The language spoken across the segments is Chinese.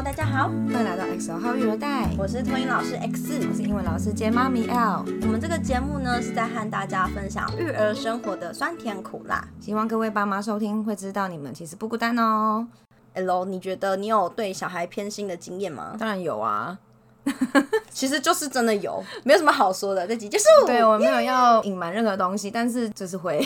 Hello，大家好，欢迎来到 X 号育儿袋，我是托音老师 X，我是英文老师兼妈咪 L。我们这个节目呢是在和大家分享育儿生活的酸甜苦辣，希望各位爸妈收听会知道你们其实不孤单哦。Hello，你觉得你有对小孩偏心的经验吗？当然有啊。其实就是真的有，没有什么好说的。这集结束。对我没有要隐瞒任何东西，但是就是会。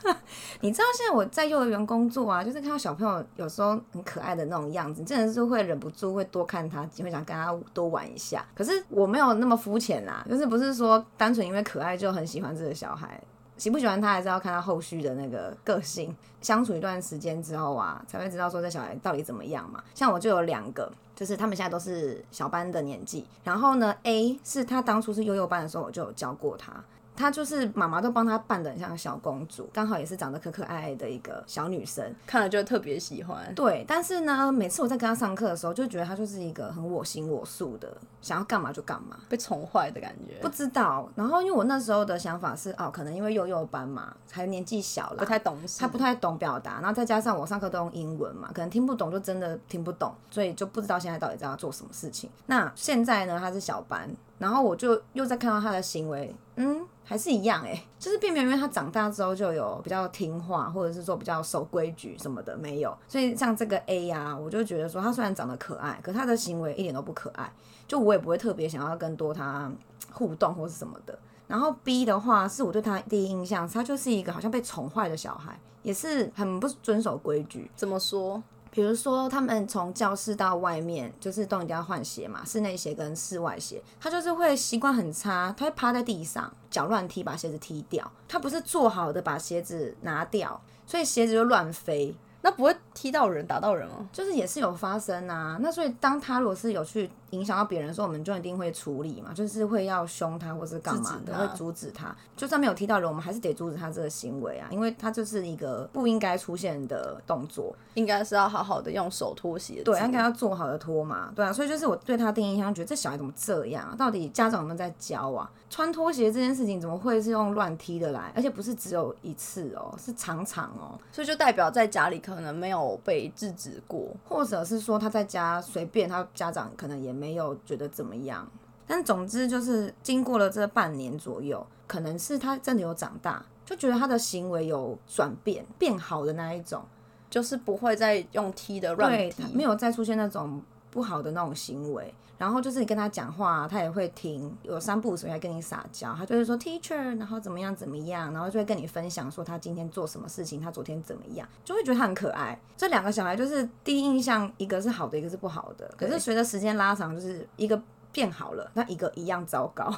你知道现在我在幼儿园工作啊，就是看到小朋友有时候很可爱的那种样子，真的是会忍不住会多看他，会想跟他多玩一下。可是我没有那么肤浅啦，就是不是说单纯因为可爱就很喜欢这个小孩。喜不喜欢他，还是要看他后续的那个个性。相处一段时间之后啊，才会知道说这小孩到底怎么样嘛。像我就有两个，就是他们现在都是小班的年纪。然后呢，A 是他当初是幼幼班的时候，我就有教过他。她就是妈妈都帮她扮的很像小公主，刚好也是长得可可爱爱的一个小女生，看了就特别喜欢。对，但是呢，每次我在跟她上课的时候，就觉得她就是一个很我行我素的，想要干嘛就干嘛，被宠坏的感觉。不知道。然后因为我那时候的想法是，哦，可能因为幼幼班嘛，还年纪小了，不太懂，她不太懂表达，然后再加上我上课都用英文嘛，可能听不懂就真的听不懂，所以就不知道现在到底在要做什么事情。那现在呢，她是小班。然后我就又在看到他的行为，嗯，还是一样哎，就是并没有因为他长大之后就有比较听话，或者是说比较守规矩什么的没有。所以像这个 A 呀，我就觉得说他虽然长得可爱，可他的行为一点都不可爱，就我也不会特别想要跟多他互动或是什么的。然后 B 的话，是我对他第一印象，他就是一个好像被宠坏的小孩，也是很不遵守规矩。怎么说？比如说，他们从教室到外面，就是都一定要换鞋嘛，室内鞋跟室外鞋。他就是会习惯很差，他会趴在地上，脚乱踢，把鞋子踢掉。他不是做好的把鞋子拿掉，所以鞋子就乱飞。那不会踢到人、打到人哦？就是也是有发生啊。那所以当他如果是有去影响到别人的时候，我们就一定会处理嘛，就是会要凶他或是干嘛的，会阻止他。就算没有踢到人，我们还是得阻止他这个行为啊，因为他就是一个不应该出现的动作，应该是要好好的用手拖鞋。对，应该要做好的拖嘛。对啊，所以就是我对他第一印象，觉得这小孩怎么这样啊？到底家长有没有在教啊？穿拖鞋这件事情怎么会是用乱踢的来？而且不是只有一次哦，是常常哦。所以就代表在家里可能没有被制止过，或者是说他在家随便，他家长可能也没有觉得怎么样。但总之就是经过了这半年左右，可能是他真的有长大，就觉得他的行为有转变，变好的那一种，就是不会再用踢的乱踢，没有再出现那种不好的那种行为。然后就是你跟他讲话，他也会听，有三步时还跟你撒娇，他就会说 teacher，然后怎么样怎么样，然后就会跟你分享说他今天做什么事情，他昨天怎么样，就会觉得他很可爱。这两个小孩就是第一印象，一个是好的，一个是不好的。可是随着时间拉长，就是一个变好了，那一个一样糟糕，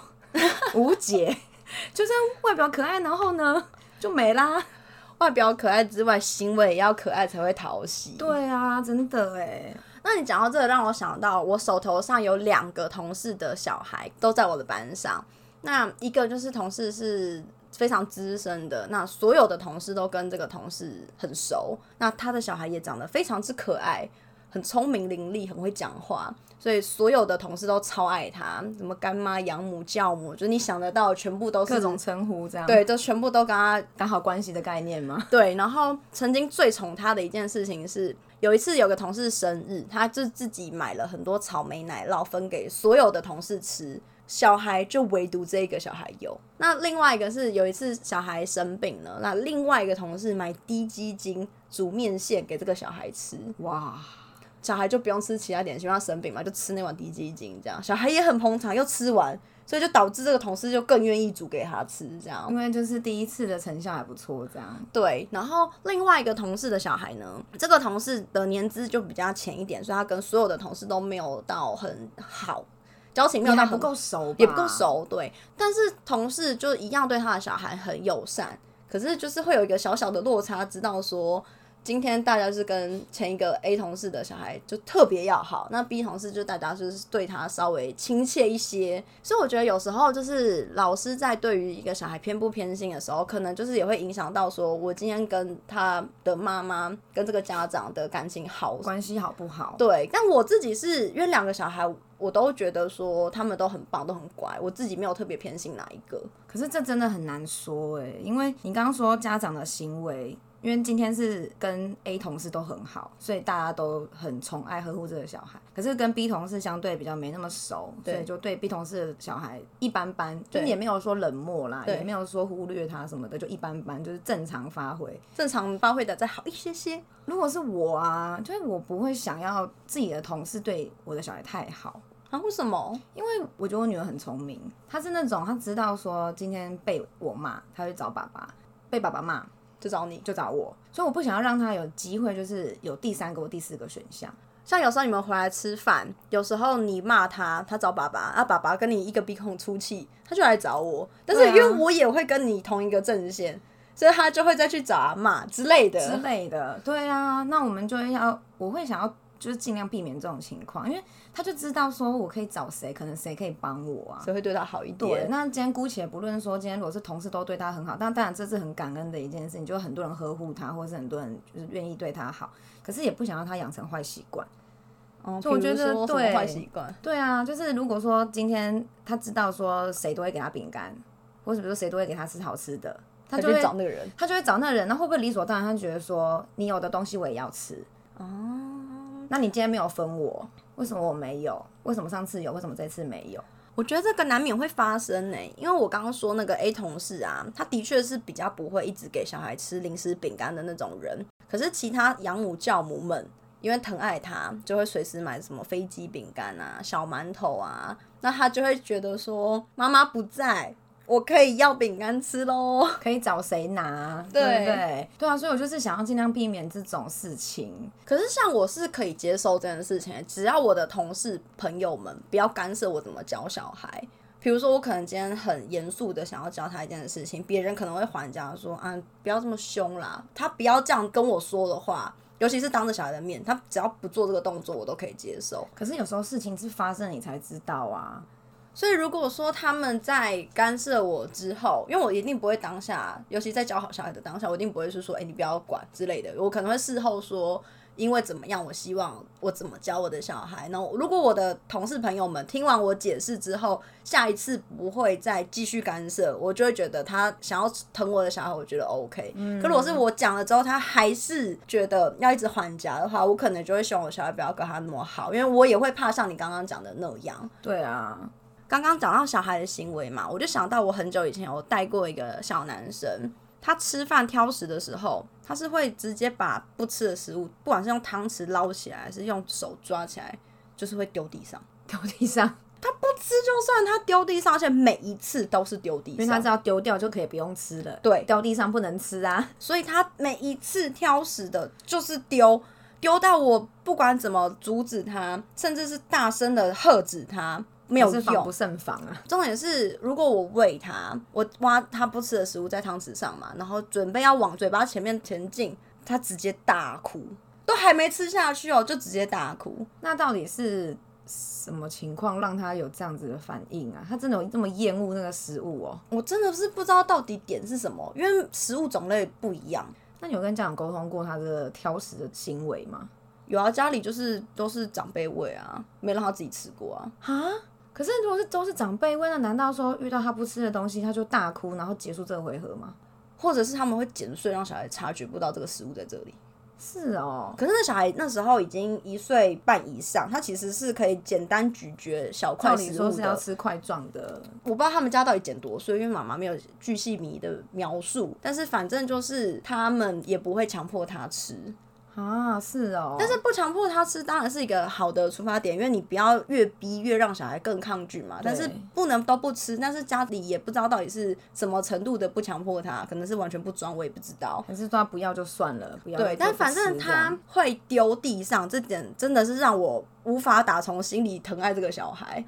无解。就是外表可爱，然后呢就没啦。外表可爱之外，行为也要可爱才会讨喜。对啊，真的哎。那你讲到这个，让我想到我手头上有两个同事的小孩都在我的班上。那一个就是同事是非常资深的，那所有的同事都跟这个同事很熟。那他的小孩也长得非常之可爱，很聪明伶俐，很会讲话，所以所有的同事都超爱他。什么干妈、养母、教母，就是你想得到，全部都是各种称呼，这样对，就全部都跟他打好关系的概念吗？对。然后曾经最宠他的一件事情是。有一次有个同事生日，他就自己买了很多草莓奶酪分给所有的同事吃，小孩就唯独这个小孩有。那另外一个是有一次小孩生病了，那另外一个同事买低基金煮面线给这个小孩吃，哇，小孩就不用吃其他点心，他生病嘛，就吃那碗低基金，这样小孩也很捧场，又吃完。所以就导致这个同事就更愿意煮给他吃，这样，因为就是第一次的成效还不错，这样。对，然后另外一个同事的小孩呢，这个同事的年资就比较浅一点，所以他跟所有的同事都没有到很好交情，没有到不够熟，也不够熟。对，但是同事就一样对他的小孩很友善，可是就是会有一个小小的落差，知道说。今天大家是跟前一个 A 同事的小孩就特别要好，那 B 同事就大家就是对他稍微亲切一些，所以我觉得有时候就是老师在对于一个小孩偏不偏心的时候，可能就是也会影响到说我今天跟他的妈妈跟这个家长的感情好关系好不好？对，但我自己是因为两个小孩，我都觉得说他们都很棒，都很乖，我自己没有特别偏心哪一个。可是这真的很难说诶，因为你刚刚说家长的行为。因因为今天是跟 A 同事都很好，所以大家都很宠爱呵护这个小孩。可是跟 B 同事相对比较没那么熟，所以就对 B 同事的小孩一般般，就也没有说冷漠啦，也没有说忽略他什么的，就一般般，就是正常发挥。正常发挥的再好一些些。如果是我啊，就是我不会想要自己的同事对我的小孩太好。啊？为什么？因为我觉得我女儿很聪明，她是那种她知道说今天被我骂，她会找爸爸；被爸爸骂就找你，就找我。所以我不想要让他有机会，就是有第三个或第四个选项。像有时候你们回来吃饭，有时候你骂他，他找爸爸，啊，爸爸跟你一个鼻孔出气，他就来找我。但是因为我也会跟你同一个阵线，所以他就会再去找阿骂之类的之类的。对啊，那我们就要，我会想要。就是尽量避免这种情况，因为他就知道说我可以找谁，可能谁可以帮我啊，谁会对他好一点。对，那今天姑且不论说今天如果是同事都对他很好，但当然这是很感恩的一件事情，就很多人呵护他，或者是很多人就是愿意对他好，可是也不想让他养成坏习惯。哦，我觉得对坏习惯，对啊，就是如果说今天他知道说谁都会给他饼干，或者比如说谁都会给他吃好吃的，他就会找那个人，他就会找那个人，那会不会理所当然？他觉得说你有的东西我也要吃哦。那你今天没有分我，为什么我没有？为什么上次有？为什么这次没有？我觉得这个难免会发生呢，因为我刚刚说那个 A 同事啊，他的确是比较不会一直给小孩吃零食饼干的那种人。可是其他养母教母们，因为疼爱他，就会随时买什么飞机饼干啊、小馒头啊，那他就会觉得说妈妈不在。我可以要饼干吃喽，可以找谁拿？对不对？对啊，所以我就是想要尽量避免这种事情。可是像我是可以接受这件事情，只要我的同事朋友们不要干涉我怎么教小孩。比如说，我可能今天很严肃的想要教他一件事情，别人可能会还价说啊，不要这么凶啦。他不要这样跟我说的话，尤其是当着小孩的面，他只要不做这个动作，我都可以接受。可是有时候事情是发生你才知道啊。所以如果说他们在干涉我之后，因为我一定不会当下，尤其在教好小孩的当下，我一定不会是说，哎，你不要管之类的。我可能会事后说，因为怎么样，我希望我怎么教我的小孩。然后如果我的同事朋友们听完我解释之后，下一次不会再继续干涉，我就会觉得他想要疼我的小孩，我觉得 OK。可如果是我讲了之后，他还是觉得要一直还价的话，我可能就会希望我小孩不要跟他那么好，因为我也会怕像你刚刚讲的那样。对啊。刚刚讲到小孩的行为嘛，我就想到我很久以前有带过一个小男生，他吃饭挑食的时候，他是会直接把不吃的食物，不管是用汤匙捞起来，还是用手抓起来，就是会丢地上，丢地上。他不吃就算，他丢地上，而且每一次都是丢地上，因为他知道丢掉就可以不用吃了。对，掉地上不能吃啊，所以他每一次挑食的就是丢，丢到我不管怎么阻止他，甚至是大声的喝止他。没有防不胜防啊！重点是，如果我喂它，我挖它不吃的食物在汤匙上嘛，然后准备要往嘴巴前面前进，它直接大哭，都还没吃下去哦，就直接大哭。那到底是什么情况让它有这样子的反应啊？他真的有这么厌恶那个食物哦？我真的是不知道到底点是什么，因为食物种类不一样。那你有跟家长沟通过他的挑食的行为吗？有啊，家里就是都是长辈喂啊，没让他自己吃过啊。哈？可是，如果是都是长辈问，那难道说遇到他不吃的东西，他就大哭，然后结束这个回合吗？或者是他们会剪碎，让小孩察觉不到这个食物在这里？是哦。可是那小孩那时候已经一岁半以上，他其实是可以简单咀嚼小块食物的。说是要吃块状的，我不知道他们家到底剪多碎，因为妈妈没有巨细迷的描述。但是反正就是他们也不会强迫他吃。啊，是哦，但是不强迫他吃当然是一个好的出发点，因为你不要越逼越让小孩更抗拒嘛。但是不能都不吃，但是家里也不知道到底是什么程度的不强迫他，可能是完全不装，我也不知道。还是说他不要就算了，不要。对，但反正他会丢地上，这点真的是让我无法打从心里疼爱这个小孩。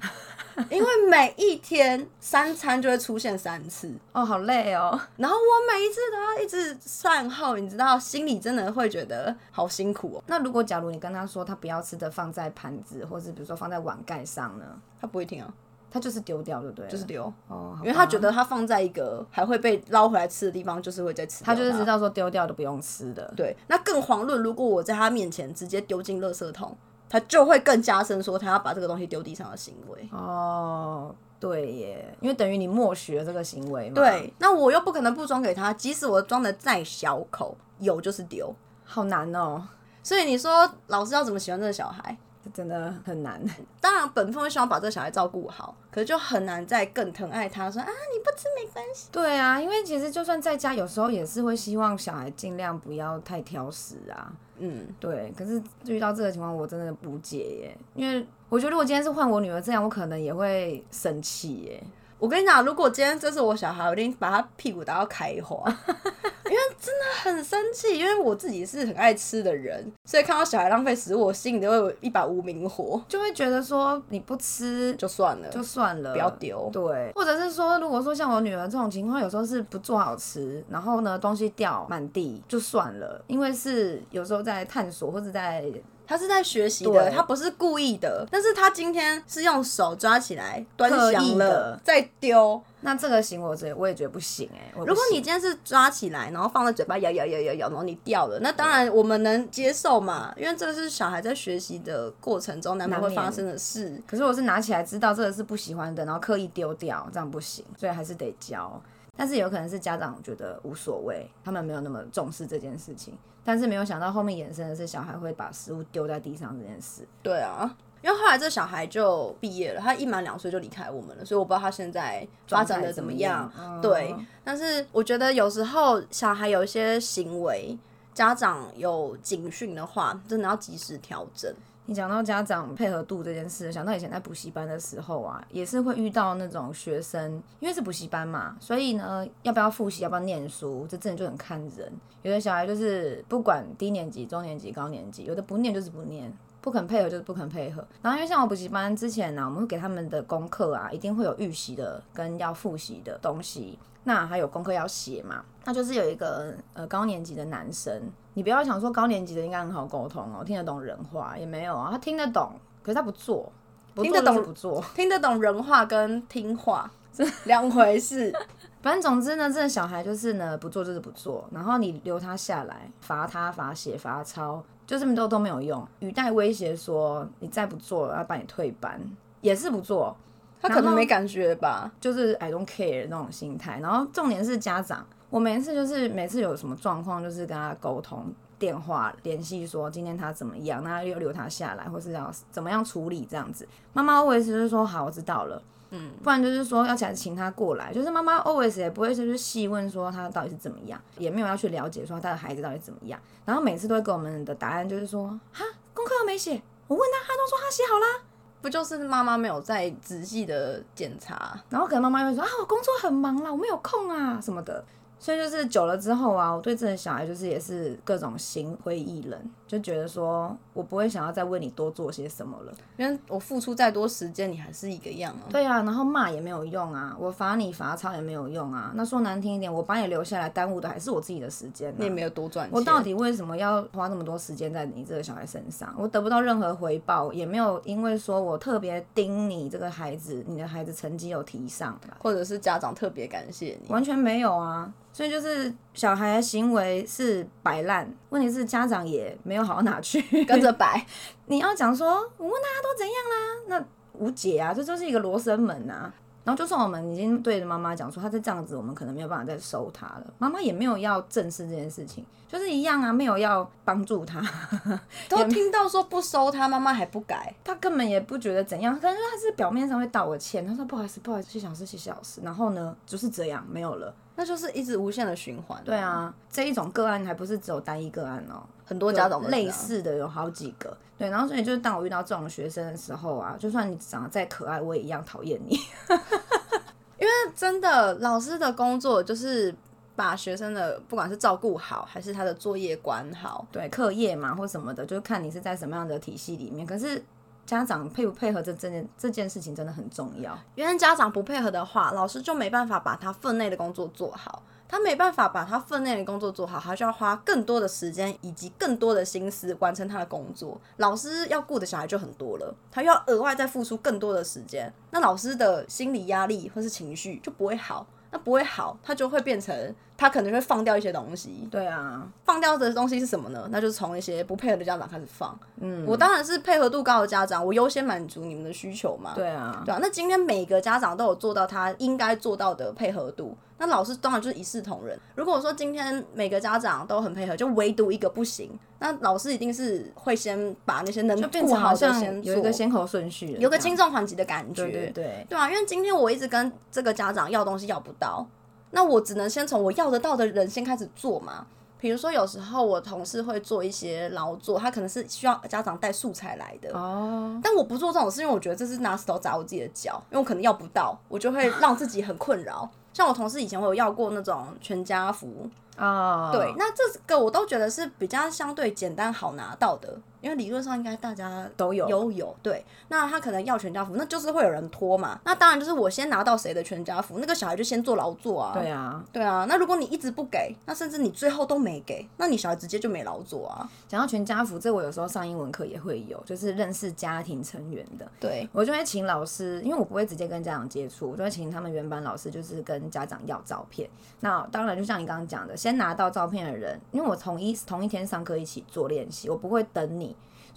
因为每一天三餐就会出现三次哦，好累哦。然后我每一次都要一直善后，你知道，心里真的会觉得好辛苦哦。那如果假如你跟他说他不要吃的放在盘子，或是比如说放在碗盖上呢？他不会听啊，他就是丢掉，对不对？就是丢哦，因为他觉得他放在一个还会被捞回来吃的地方，就是会再吃。他就是知道说丢掉都不用吃的。对，那更遑论如果我在他面前直接丢进垃圾桶。他就会更加深说他要把这个东西丢地上的行为哦，对耶，因为等于你默许了这个行为嘛。，对，那我又不可能不装给他，即使我装的再小口，有就是丢。好难哦，所以你说老师要怎么喜欢这个小孩？真的很难。当然，本分会希望把这个小孩照顾好，可是就很难再更疼爱他，说啊你不吃没关系。对啊，因为其实就算在家，有时候也是会希望小孩尽量不要太挑食啊。嗯，对，可是遇到这个情况，我真的不解耶，因为我觉得如果今天是换我女儿这样，我可能也会生气耶。我跟你讲，如果今天这是我小孩，我一定把他屁股打到开花，因为真的很生气。因为我自己是很爱吃的人，所以看到小孩浪费食物，我心里都会有一把无名火。就会觉得说你不吃就算了，就算了，不要丢。对，或者是说，如果说像我女儿这种情况，有时候是不做好吃，然后呢东西掉满地，就算了，因为是有时候在探索或者在他是在学习的，他不是故意的，但是他今天是用手抓起来端详了的再丢。那这个行为，我觉得我也觉得不行哎、我不如果你今天是抓起来，然后放在嘴巴咬咬咬咬咬，然后你掉了，那当然我们能接受嘛，因为这个是小孩在学习的过程中难免会发生的事。可是我是拿起来知道这个是不喜欢的，然后刻意丢掉，这样不行，所以还是得教。但是有可能是家长觉得无所谓，他们没有那么重视这件事情，但是没有想到后面衍生的是小孩会把食物丢在地上这件事。对啊，因为后来这小孩就毕业了，他一满两岁就离开我们了，所以我不知道他现在发展的怎么样。对嗯，但是我觉得有时候小孩有一些行为，家长有警讯的话，真的要及时调整。你讲到家长配合度这件事，想到以前在补习班的时候啊，也是会遇到那种学生，因为是补习班嘛，所以呢，要不要复习，要不要念书，这真的就很看人。有的小孩就是不管低年级、中年级、高年级，有的不念就是不念。不肯配合就是不肯配合，然后因为像我补习班之前呢、我们会给他们的功课啊，一定会有预习的跟要复习的东西，那还有功课要写嘛，那就是有一个呃高年级的男生，你不要想说高年级的应该很好沟通哦，听得懂人话也没有啊，他听得懂，可是他不做，不做听得懂不做，听得懂人话跟听话 是两回事。反正总之呢，这个小孩就是呢不做就是不做，然后你留他下来，罚他罚写罚抄，就这么多都没有用，语带威胁说你再不做要把你退班，也是不做，他可能没感觉吧？就是 I don't care 那种心态。然后重点是家长，我每一次就是每次有什么状况，就是跟他沟通。电话联系说今天他怎么样，那要留他下来，或是要怎么样处理这样子。妈妈 always 就是说好，我知道了，嗯，不然就是说要请请他过来，就是妈妈 always 也不会就是细问说他到底是怎么样，也没有要去了解说他的孩子到底怎么样，然后每次都会给我们的答案就是说哈功课又没写，我问他他都说他写好啦，不就是妈妈没有再仔细的检查？然后可能妈妈又会说啊，我工作很忙啦，我没有空啊什么的。所以就是久了之后啊，我对这个小孩就是也是各种心灰意冷，就觉得说我不会想要再为你多做些什么了。因为我付出再多时间，你还是一个样啊。对啊，然后骂也没有用啊，我罚你罚抄也没有用啊。那说难听一点，我把你留下来，耽误的还是我自己的时间、啊。你也没有多赚钱。我到底为什么要花那么多时间在你这个小孩身上？我得不到任何回报，也没有因为说我特别盯你这个孩子，你的孩子成绩有提上来。或者是家长特别感谢你，完全没有啊。所以就是小孩的行为是摆烂，问题是家长也没有好到哪去 跟着摆。你要讲说，我问大家都怎样啦，那无解啊，这就是一个罗生门啊。然后就算我们已经对着妈妈讲说，他再这样子，我们可能没有办法再收他了。妈妈也没有要正视这件事情，就是一样啊，没有要帮助他，都听到说不收他，妈妈还不改。他根本也不觉得怎样，但是他是表面上会道个歉，他说不好意思，不好意思，谢小时，谢小时，然后呢就是这样，没有了。那就是一直无限的循环。对，啊，这一种个案还不是只有单一个案哦，很多家长都是这样类似的有好几个。对，然后所以就是当我遇到这种学生的时候啊，就算你长得再可爱，我也一样讨厌你。因为真的，老师的工作就是把学生的不管是照顾好，还是他的作业管好。对，课业嘛或什么的，就是看你是在什么样的体系里面。可是家长配不配合这这件这件事情真的很重要。因为家长不配合的话，老师就没办法把他分内的工作做好。他没办法把他分内的工作做好，他就要花更多的时间以及更多的心思完成他的工作。老师要顾的小孩就很多了，他又要额外再付出更多的时间，那老师的心理压力或是情绪就不会好。那不会好，他就会变成他可能会放掉一些东西。对啊，放掉的东西是什么呢？那就是从一些不配合的家长开始放。嗯，我当然是配合度高的家长，我优先满足你们的需求嘛。对啊，对啊。那今天每个家长都有做到他应该做到的配合度，那老师当然就是一视同仁。如果说今天每个家长都很配合，就唯独一个不行，那老师一定是会先把那些能顾好的先有一个先后顺序，有个轻重缓急的感觉。对对对，对啊，因为今天我一直跟这个家长要东西要不到。那我只能先从我要得到的人先开始做嘛。比如说，有时候我同事会做一些劳作，他可能是需要家长带素材来的。哦。但我不做这种事，因为我觉得这是拿石头砸我自己的脚，因为我可能要不到，我就会让自己很困扰。像我同事以前我有要过那种全家福。啊。对，那这个我都觉得是比较相对简单好拿到的。因为理论上应该大家都有都有对，那他可能要全家福，那就是会有人拖嘛。那当然就是我先拿到谁的全家福，那个小孩就先做劳作啊。对啊，对啊。那如果你一直不给，那甚至你最后都没给，那你小孩直接就没劳作啊。讲到全家福，这我有时候上英文课也会有，就是认识家庭成员的。对，我就会请老师，因为我不会直接跟家长接触，我就会请他们原班老师，就是跟家长要照片。那当然就像你刚刚讲的，先拿到照片的人，因为我同一同一天上课一起做练习，我不会等你。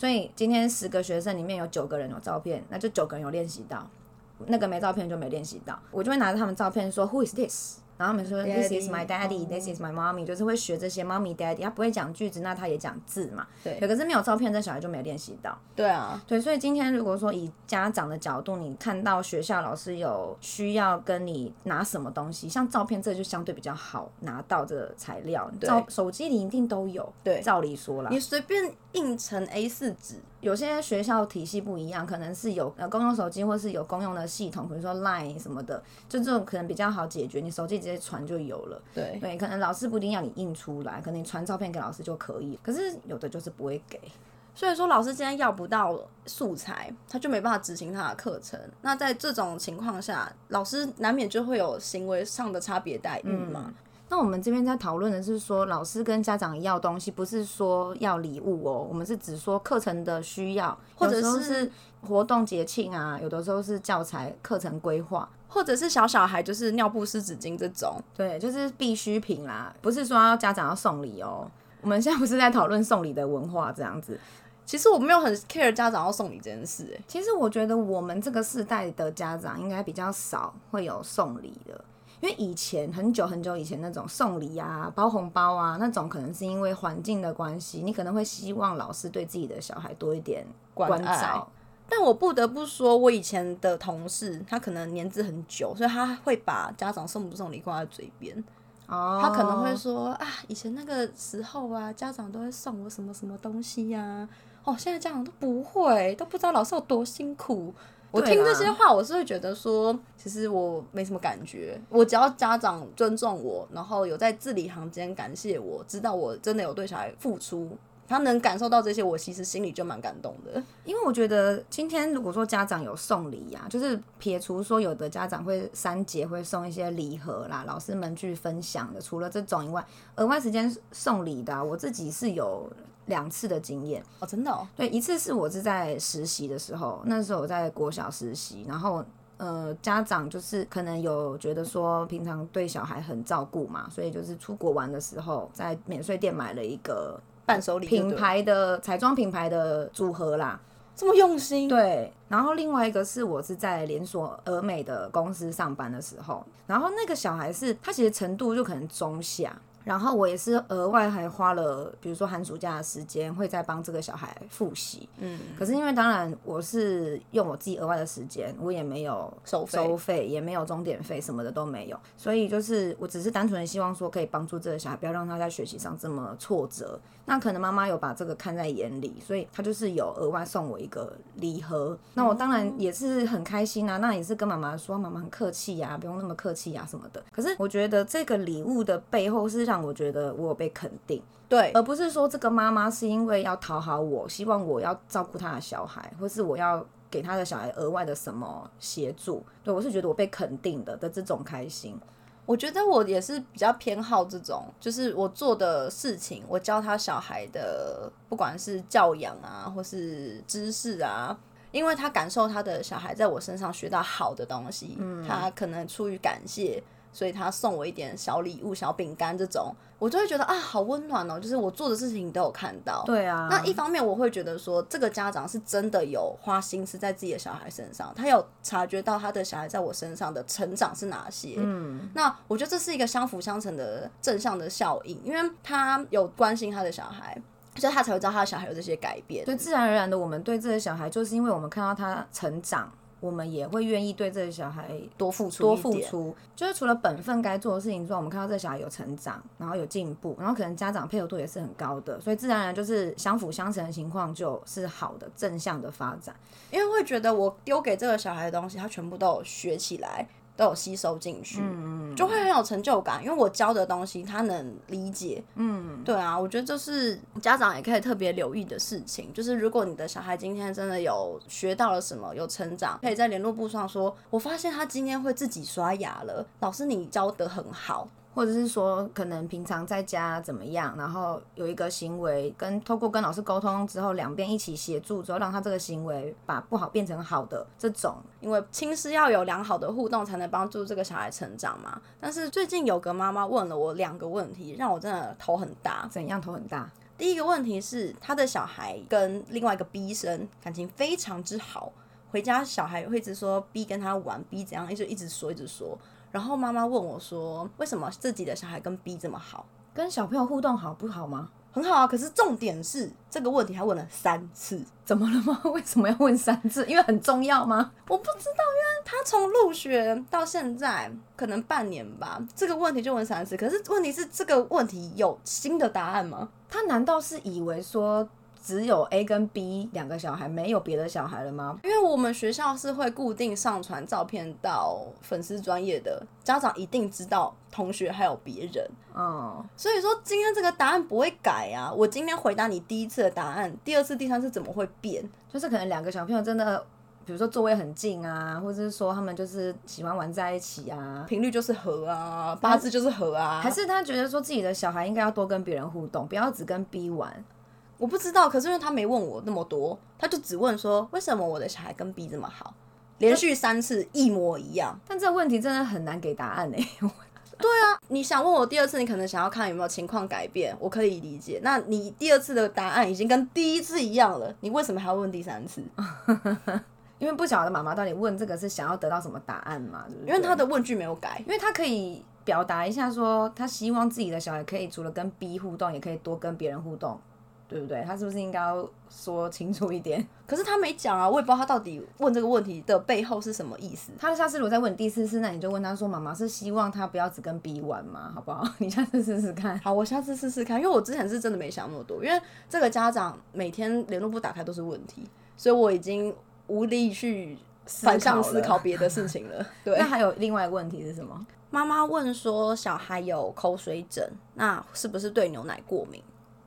所以今天十个学生里面有九个人有照片，那就九个人有练习到，那个没照片就没练习到。我就会拿着他们照片说，Who is this？然后他们说，This is my daddy, this is my mommy，就是会学这些 mommy daddy。他不会讲句子，那他也讲字嘛。对。可是没有照片，这小孩就没有练习到。对啊。对，所以今天如果说以家长的角度，你看到学校老师有需要跟你拿什么东西，像照片，这就相对比较好拿到的材料。照手机里一定都有。对。照理说了，你随便印成 A 四纸。有些学校体系不一样，可能是有呃公用手机，或是有公用的系统，比如说 Line 什么的，就这种可能比较好解决。你手机直接传就有了。对对，可能老师不一定要你印出来，可能你传照片给老师就可以。可是有的就是不会给，所以说老师今天要不到素材，他就没办法执行他的课程。那在这种情况下，老师难免就会有行为上的差别待遇嘛。那我们这边在讨论的是说，老师跟家长要东西，不是说要礼物哦，我们是只说课程的需要，或者是活动节庆啊，有的时候是教材课程规划，或者是小小孩就是尿布湿纸巾这种，对，就是必需品啦，不是说要家长要送礼哦。我们现在不是在讨论送礼的文化这样子，其实我没有很 care 家长要送礼这件事，哎，其实我觉得我们这个世代的家长应该比较少会有送礼的。因为以前很久很久以前那种送礼啊、包红包啊那种，可能是因为环境的关系，你可能会希望老师对自己的小孩多一点关照。但我不得不说，我以前的同事他可能年资很久，所以他会把家长送不送礼挂在嘴边。哦，他可能会说啊，以前那个时候啊，家长都会送我什么什么东西呀。哦，现在家长都不会，都不知道老师有多辛苦。我听这些话，我是会觉得说，其实我没什么感觉。我只要家长尊重我，然后有在字里行间感谢我，知道我真的有对小孩付出，他能感受到这些，我其实心里就蛮感动的。因为我觉得今天如果说家长有送礼呀，就是撇除说有的家长会三节会送一些礼盒啦，老师们去分享的，除了这种以外，额外时间送礼的，我自己是有。两次的经验哦，真的哦。对，一次是我是在实习的时候，那时候我在国小实习，然后呃，家长就是可能有觉得说平常对小孩很照顾嘛，所以就是出国玩的时候，在免税店买了一个伴手礼，品牌的彩妆品牌的组合啦，这么用心。对，然后另外一个是我是在连锁俄美的公司上班的时候，然后那个小孩是他其实程度就可能中下。然后我也是额外还花了，比如说寒暑假的时间，会再帮这个小孩复习。嗯，可是因为当然我是用我自己额外的时间，我也没有收收费，也没有钟点费，什么的都没有。所以就是我只是单纯的希望说，可以帮助这个小孩，不要让他在学习上这么挫折。那可能妈妈有把这个看在眼里，所以他就是有额外送我一个礼盒。那我当然也是很开心啊，那也是跟妈妈说，妈妈很客气呀，不用那么客气呀什么的。可是我觉得这个礼物的背后是让我觉得我有被肯定，对，而不是说这个妈妈是因为要讨好我，希望我要照顾她的小孩，或是我要给她的小孩额外的什么协助。对我是觉得我被肯定的的这种开心。我觉得我也是比较偏好这种，就是我做的事情，我教他小孩的，不管是教养啊，或是知识啊，因为他感受他的小孩在我身上学到好的东西，他可能出于感谢，所以他送我一点小礼物、小饼干这种，我就会觉得啊，好温暖哦，就是我做的事情你都有看到。对啊，那一方面我会觉得说，这个家长是真的有花心思在自己的小孩身上，他有察觉到他的小孩在我身上的成长是哪些。嗯，那我觉得这是一个相辅相成的正向的效应，因为他有关心他的小孩。所以他才会知道他的小孩有这些改变。所以自然而然的，我们对这些小孩，就是因为我们看到他成长，我们也会愿意对这个小孩多付出多付出。就是除了本分该做的事情之外，我们看到这个小孩有成长，然后有进步，然后可能家长配合度也是很高的，所以自然而然就是相辅相成的情况，就是好的正向的发展。因为会觉得我丢给这个小孩的东西，他全部都有学起来。都有吸收进去，就会很有成就感，因为我教的东西他能理解。嗯，对啊，我觉得这是家长也可以特别留意的事情，就是如果你的小孩今天真的有学到了什么，有成长，可以在联络簿上说，我发现他今天会自己刷牙了，老师你教的很好。或者是说，可能平常在家怎么样，然后有一个行为跟透过跟老师沟通之后，两边一起协助之后，让他这个行为把不好变成好的这种，因为亲师要有良好的互动，才能帮助这个小孩成长嘛。但是最近有个妈妈问了我两个问题，让我真的头很大。怎样头很大？第一个问题是，他的小孩跟另外一个 B 生感情非常之好，回家小孩会一直说 B 跟他玩，B 怎样，一直一直说一直说。然后妈妈问我说：“为什么自己的小孩跟 B 这么好？跟小朋友互动好不好吗？很好啊。可是重点是这个问题，他问了三次，怎么了吗？为什么要问三次？因为很重要吗？我不知道，因为他从入学到现在可能半年吧，这个问题就问三次。可是问题是，这个问题有新的答案吗？他难道是以为说？”只有 A 跟 B 两个小孩，没有别的小孩了吗？因为我们学校是会固定上传照片到粉丝专业的，家长一定知道同学还有别人。嗯，所以说今天这个答案不会改啊。我今天回答你第一次的答案，第二次、第三次怎么会变？就是可能两个小朋友真的，比如说座位很近啊，或者是说他们就是喜欢玩在一起啊，频率就是合啊，八字就是合啊，还是他觉得说自己的小孩应该要多跟别人互动，不要只跟 B 玩。我不知道，可是因为他没问我那么多，他就只问说为什么我的小孩跟 B 这么好，连续三次一模一样。但这个问题真的很难给答案呢。对啊，你想问我第二次，你可能想要看有没有情况改变，我可以理解。那你第二次的答案已经跟第一次一样了，你为什么还要问第三次？因为不晓得妈妈到底问这个是想要得到什么答案嘛？因为他的问句没有改，因为他可以表达一下说他希望自己的小孩可以除了跟 B 互动，也可以多跟别人互动。对不对？他是不是应该要说清楚一点？可是他没讲啊，我也不知道他到底问这个问题的背后是什么意思。他下次如果再问第四次，那你就问他说：“妈妈是希望他不要只跟 B 玩吗？好不好？你下次试试看。”好，我下次试试看，因为我之前是真的没想那么多，因为这个家长每天联络簿打开都是问题，所以我已经无力去反向思考别的事情了。对，那还有另外一个问题是什么？妈妈问说：“小孩有口水疹，那是不是对牛奶过敏？”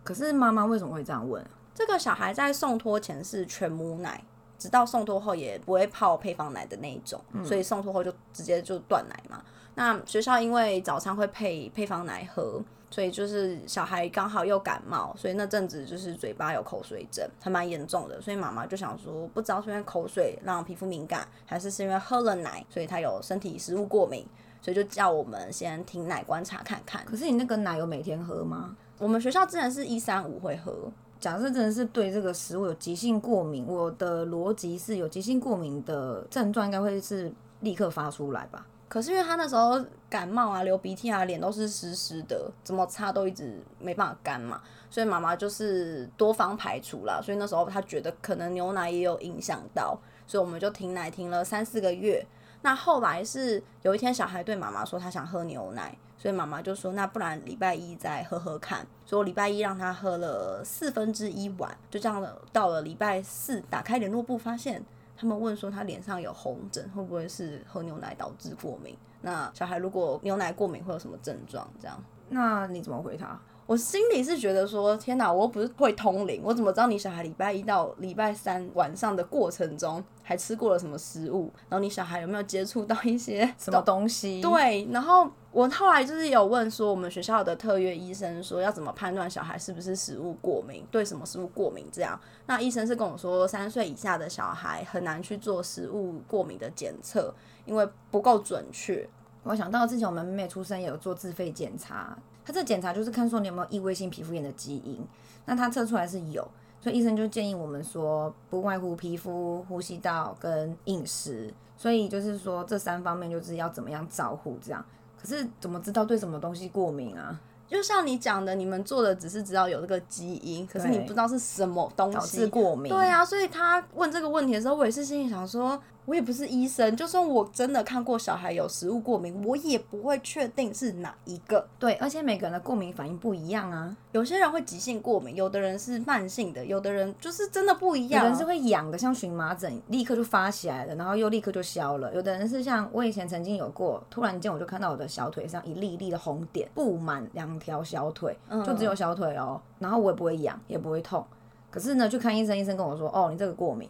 可是妈妈为什么会这样问？这个小孩在送托前是全母奶，直到送托后也不会泡配方奶的那一种，所以送托后就直接就断奶嘛。那学校因为早餐会配配方奶喝，所以就是小孩刚好又感冒，所以那阵子就是嘴巴有口水疹，还蛮严重的。所以妈妈就想说，不知道是因为口水让皮肤敏感，还是是因为喝了奶，所以他有身体食物过敏，所以就叫我们先停奶观察看看。可是你那个奶有每天喝吗？我们学校之前是一三五会喝。假设真的是对这个食物有急性过敏，我的逻辑是有急性过敏的症状，应该会是立刻发出来吧？可是因为他那时候感冒啊、流鼻涕啊，脸都是湿湿的，怎么擦都一直没办法干嘛，所以妈妈就是多方排除了。所以那时候他觉得可能牛奶也有影响到，所以我们就停奶停了三四个月。那后来是有一天小孩对妈妈说他想喝牛奶。所以妈妈就说：“那不然礼拜一再喝喝看。”所以我礼拜一让他喝了四分之一碗，就这样的。到了礼拜四，打开联络簿，发现他们问说他脸上有红疹，会不会是喝牛奶导致过敏？那小孩如果牛奶过敏会有什么症状？这样，那你怎么回他？我心里是觉得说，天哪，我又不是会通灵，我怎么知道你小孩礼拜一到礼拜三晚上的过程中还吃过了什么食物？然后你小孩有没有接触到一些 什么东西？对，然后我后来就是有问说，我们学校的特约医生说要怎么判断小孩是不是食物过敏，对什么食物过敏？这样，那医生是跟我说，三岁以下的小孩很难去做食物过敏的检测，因为不够准确。我想到之前我们妹妹出生也有做自费检查，她这检查就是看说你有没有异位性皮肤炎的基因，那她测出来是有，所以医生就建议我们说，不外乎皮肤、呼吸道跟饮食，所以就是说这三方面就是要怎么样照顾这样。可是怎么知道对什么东西过敏啊？就像你讲的，你们做的只是知道有这个基因，可是你不知道是什么东导致西。过敏？对啊，所以他问这个问题的时候，我也是心里想说，我也不是医生，就算我真的看过小孩有食物过敏，我也不会确定是哪一个。对，而且每个人的过敏反应不一样啊，有些人会急性过敏，有的人是慢性的，有的人就是真的不一样。有的人是会痒的，像荨麻疹，立刻就发起来了，然后又立刻就消了。有的人是像我以前曾经有过，突然间我就看到我的小腿上一粒一粒的红点，布满两条小腿，就只有小腿哦，然后我也不会痒，也不会痛。可是呢，去看医生，医生跟我说，哦，你这个过敏，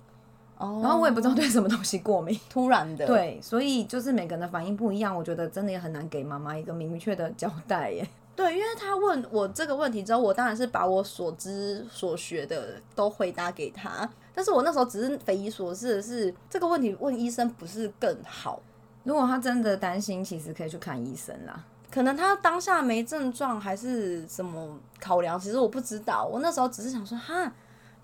哦，然后我也不知道对什么东西过敏。突然的，对，所以就是每个人的反应不一样，我觉得真的也很难给妈妈一个明确的交代耶。对，因为他问我这个问题之后，我当然是把我所知所学的都回答给他。但是我那时候只是匪夷所思的是，这个问题问医生不是更好？如果他真的担心，其实可以去看医生啦。可能他当下没症状，还是什么考量？其实我不知道。我那时候只是想说，哈，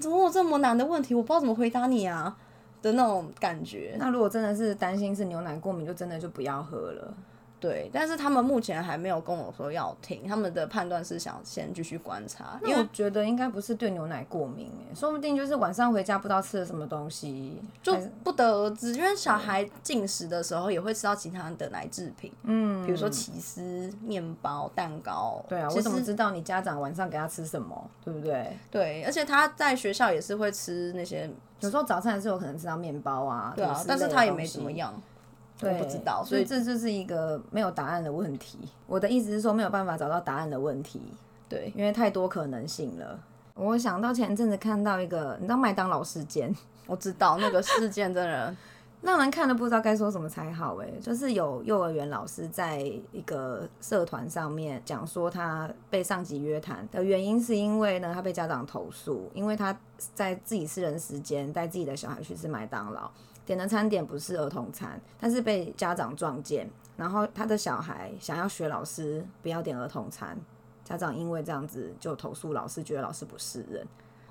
怎么有这么难的问题？我不知道怎么回答你啊的那种感觉。那如果真的是担心是牛奶过敏，就真的就不要喝了。对，但是他们目前还没有跟我说要停，他们的判断是想先继续观察，因为我觉得应该不是对牛奶过敏，哎，说不定就是晚上回家不知道吃了什么东西，就不得而知。因为小孩进食的时候也会吃到其他的奶制品，嗯，比如说起司、面包、蛋糕。对啊，我怎么知道你家长晚上给他吃什么，对不对？对，而且他在学校也是会吃那些，有时候早餐还是有可能吃到面包啊，对啊，但是他也没怎么样，我对，不知道，所所以以这就是一个没有答案的问题。我的意思是说，没有办法找到答案的问题，对，因为太多可能性了。我想到前阵子看到一个，你知道麦当劳事件，我知道那个事件真的 让人看了不知道该说什么才好诶，就是有幼儿园老师在一个社团上面讲说，他被上级约谈的原因是因为呢，他被家长投诉，因为他在自己私人时间带自己的小孩去吃麦当劳，点的餐点不是儿童餐，但是被家长撞见，然后他的小孩想要学老师不要点儿童餐，家长因为这样子就投诉老师，觉得老师不是人。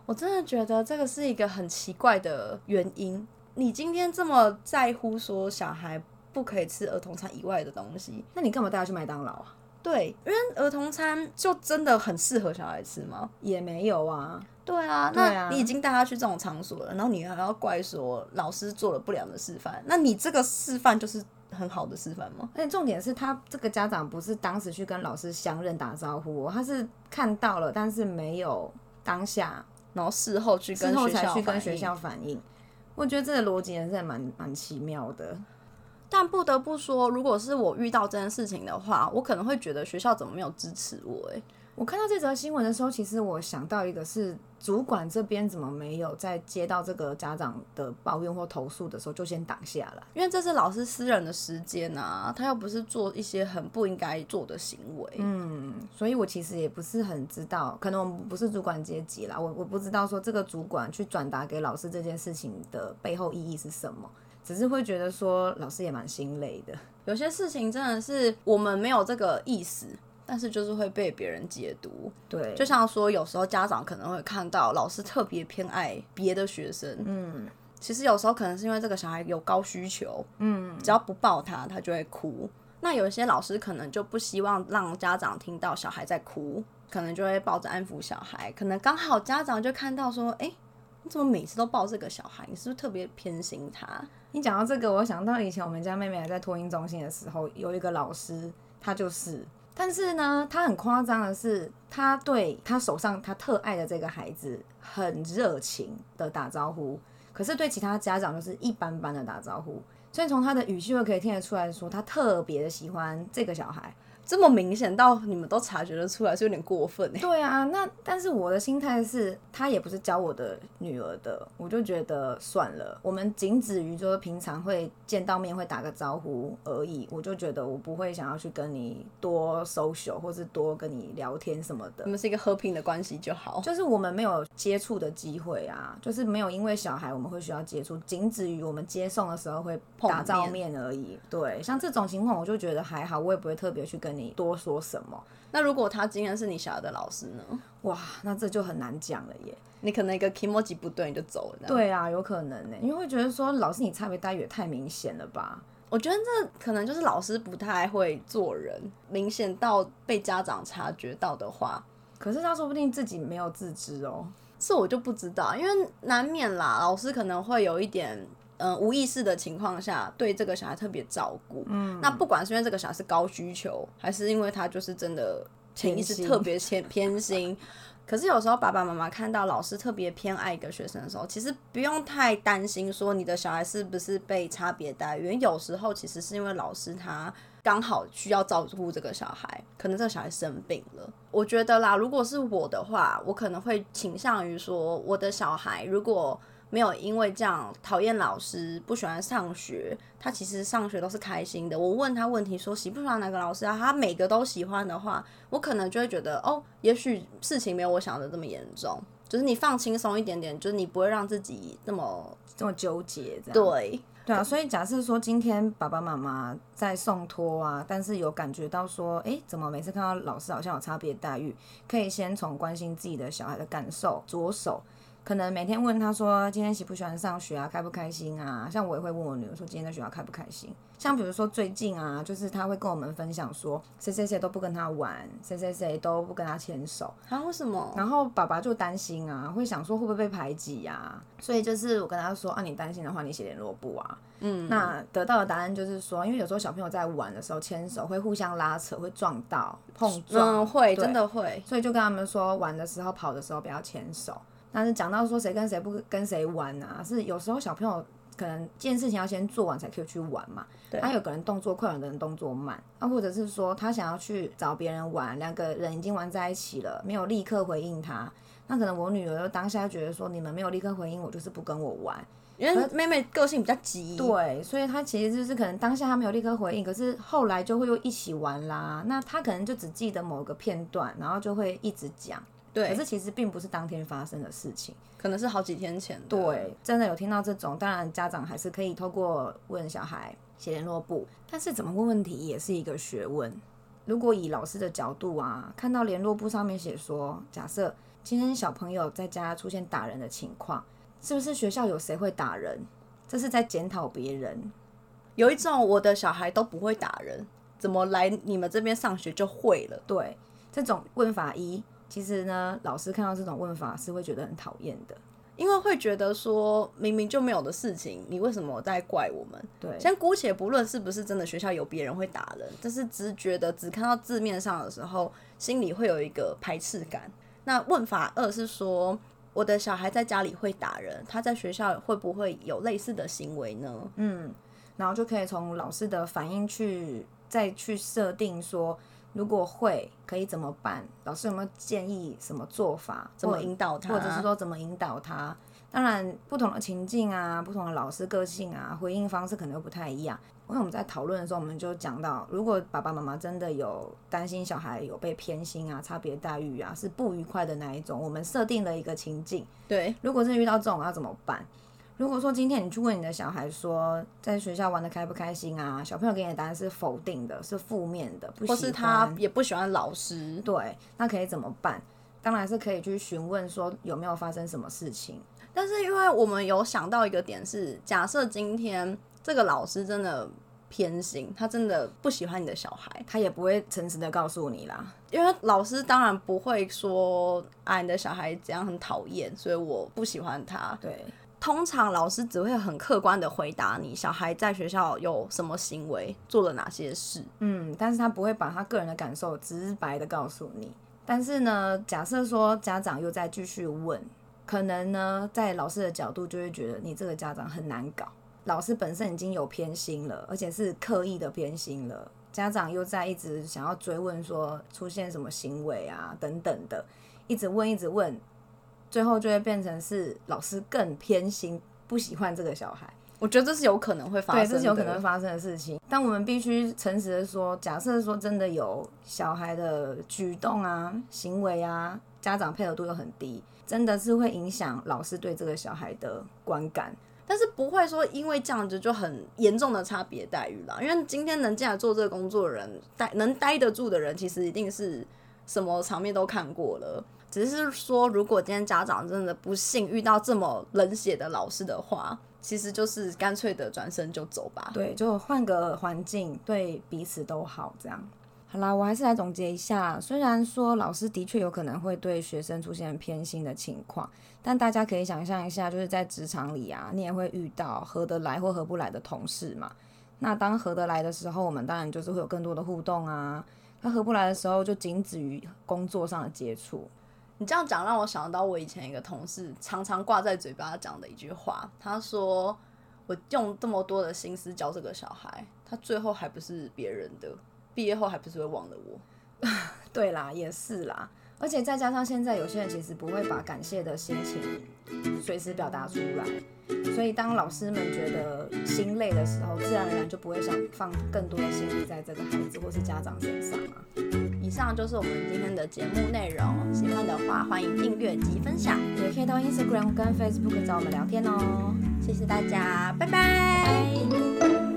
我真的觉得这个是一个很奇怪的原因。你今天这么在乎说小孩不可以吃儿童餐以外的东西，那你干嘛带他去麦当劳啊？对，因为儿童餐就真的很适合小孩吃吗？也没有啊，对啊，对啊那你已经带他去这种场所了，然后你还要怪说老师做了不良的示范，那你这个示范就是很好的示范吗？而且重点是他这个家长不是当时去跟老师相认打招呼、哦，他是看到了，但是没有当下然后事后去跟之后学校反才去跟学映校反映。我觉得这个逻辑也是蛮蛮奇妙的。但不得不说，如果是我遇到这件事情的话，我可能会觉得学校怎么没有支持我、欸？我看到这则新闻的时候，其实我想到一个是主管这边怎么没有在接到这个家长的抱怨或投诉的时候就先挡下来。因为这是老师私人的时间啊，他又不是做一些很不应该做的行为。嗯，所以我其实也不是很知道，可能我们不是主管阶级啦，我我不知道说这个主管去转达给老师这件事情的背后意义是什么，只是会觉得说老师也蛮心累的。有些事情真的是我们没有这个意思，但是就是会被别人解读。对，就像说，有时候家长可能会看到老师特别偏爱别的学生，嗯其实有时候可能是因为这个小孩有高需求，嗯，只要不抱他，他就会哭。那有一些老师可能就不希望让家长听到小孩在哭，可能就会抱着安抚小孩。可能刚好家长就看到说，哎、你怎么每次都抱这个小孩？你是不是特别偏心他？你讲到这个，我想到以前我们家妹妹还在托婴中心的时候，有一个老师，他就是，但是呢，他很夸张的是，他对他手上他特爱的这个孩子很热情的打招呼，可是对其他家长就是一般般的打招呼。所以从他的语气就可以听得出来说，他特别的喜欢这个小孩。这么明显到你们都察觉得出来，是有点过分哎。对啊，那但是我的心态是，他也不是教我的女儿的，我就觉得算了，我们仅止于说平常会见到面会打个招呼而已，我就觉得我不会想要去跟你多 social 或是多跟你聊天什么的我。们是一个和平的关系就好。就是我们没有接触的机会啊，就是没有因为小孩我们会需要接触，仅止于我们接送的时候会打照面而已。对，像这种情况我就觉得还好，我也不会特别去跟你多说什么。那如果他今天是你小孩的老师呢？哇，那这就很难讲了耶。你可能一个 i m o j i 不对你就走了。对啊，有可能呢，因为会觉得说老师你差别待遇也太明显了吧？我觉得这可能就是老师不太会做人，明显到被家长察觉到的话，可是他说不定自己没有自知哦。这我就不知道，因为难免啦，老师可能会有一点。嗯，无意识的情况下，对这个小孩特别照顾。嗯，那不管是因为这个小孩是高需求，还是因为他就是真的潜意识特别偏偏心。可是有时候爸爸妈妈看到老师特别偏爱一个学生的时候，其实不用太担心说你的小孩是不是被差别待遇，因为有时候其实是因为老师他刚好需要照顾这个小孩，可能这个小孩生病了。我觉得啦，如果是我的话，我可能会倾向于说，我的小孩如果没有因为这样讨厌老师，不喜欢上学，他其实上学都是开心的。我问他问题说喜不喜欢哪个老师啊，他每个都喜欢的话，我可能就会觉得哦，也许事情没有我想的这么严重，就是你放轻松一点点，就是你不会让自己那么这么纠结，这样对。对啊，所以假设说今天爸爸妈妈在送托啊，但是有感觉到说，诶，怎么每次看到老师好像有差别待遇，可以先从关心自己的小孩的感受着手。可能每天问他说今天喜不喜欢上学啊，开不开心啊？像我也会问我女儿说今天在学校开不开心。像比如说最近啊，就是他会跟我们分享说谁谁谁都不跟他玩，谁谁谁都不跟他牵手，啊，为什么？然后爸爸就担心啊，会想说会不会被排挤呀、所以就是我跟他说啊，你担心的话，你写联络簿啊。嗯，那得到的答案就是说，因为有时候小朋友在玩的时候牵手会互相拉扯，会撞到、碰撞，嗯，会真的会。所以就跟他们说，玩的时候、跑的时候不要牵手。但是讲到说谁跟谁不跟谁玩啊，是有时候小朋友可能这件事情要先做完才可以去玩嘛。对他有个人动作快，有的人动作慢，啊，或者是说他想要去找别人玩，两个人已经玩在一起了，没有立刻回应他，那可能我女儿当下觉得说你们没有立刻回应我，就是不跟我玩。因为妹妹个性比较急，对，所以她其实就是可能当下她没有立刻回应，可是后来就会又一起玩啦。那她可能就只记得某个片段，然后就会一直讲。对，可是其实并不是当天发生的事情。可能是好几天前的。对，真的有听到这种，当然家长还是可以透过问小孩写联络簿，但是怎么问问题也是一个学问。如果以老师的角度啊，看到联络簿上面写说，假设今天小朋友在家出现打人的情况，是不是学校有谁会打人？这是在检讨别人。有一种我的小孩都不会打人，怎么来你们这边上学就会了？对，这种问法一，其实呢，老师看到这种问法是会觉得很讨厌的。因为会觉得说明明就没有的事情，你为什么在怪我们？对，先姑且不论是不是真的学校有别人会打人，但是直觉的只看到字面上的时候，心里会有一个排斥感。那问法二是说，我的小孩在家里会打人，他在学校会不会有类似的行为呢？嗯，然后就可以从老师的反应去再去设定说，如果会可以怎么办？老师有没有建议什么做法？怎么引导他？或者是说怎么引导他？当然，不同的情境啊，不同的老师个性啊，回应方式可能又不太一样。因为我们在讨论的时候，我们就讲到，如果爸爸妈妈真的有担心小孩有被偏心啊、差别待遇啊，是不愉快的那一种，我们设定了一个情境。对，如果是遇到这种要怎么办？如果说今天你去问你的小孩说，在学校玩的开不开心啊，小朋友给你的答案是否定的，是负面的，不，或是他也不喜欢老师，对，那可以怎么办？当然是可以去询问说有没有发生什么事情。但是因为我们有想到一个点是，假设今天这个老师真的偏心，他真的不喜欢你的小孩，他也不会诚实的告诉你啦。因为老师当然不会说啊你的小孩怎样很讨厌，所以我不喜欢他。对，通常老师只会很客观的回答你小孩在学校有什么行为，做了哪些事。嗯，但是他不会把他个人的感受直白的告诉你。但是呢，假设说家长又在继续问，可能呢，在老师的角度就会觉得你这个家长很难搞。老师本身已经有偏心了，而且是刻意的偏心了，家长又在一直想要追问说出现什么行为啊等等的，一直问一直问，最后就会变成是老师更偏心，不喜欢这个小孩。我觉得这是有可能会发生对，的，这是有可能会发生的事情。但我们必须诚实的说，假设说真的有小孩的举动啊、行为啊，家长配合度又很低，真的是会影响老师对这个小孩的观感。但是不会说因为这样子就很严重的差别待遇啦。因为今天能进来做这个工作的人，待能待得住的人，其实一定是什么场面都看过了。只是说，如果今天家长真的不幸遇到这么冷血的老师的话，其实就是干脆的转身就走吧。对，就换个环境，对彼此都好。这样，好啦，我还是来总结一下。虽然说老师的确有可能会对学生出现偏心的情况，但大家可以想象一下，就是在职场里啊，你也会遇到合得来或合不来的同事嘛。那当合得来的时候，我们当然就是会有更多的互动啊。那合不来的时候，就仅止于工作上的接触。你这样讲让我想到我以前一个同事常常挂在嘴巴讲的一句话，他说：“我用这么多的心思教这个小孩，他最后还不是别人的，毕业后还不是会忘了我。”对啦，也是啦。而且再加上现在有些人其实不会把感谢的心情随时表达出来，所以当老师们觉得心累的时候，自然而然就不会想放更多的心力在这个孩子或是家长身上啊。以上就是我们今天的节目内容，喜欢的话欢迎订阅及分享，也可以到 Instagram 跟 Facebook 找我们聊天哦。谢谢大家，拜拜。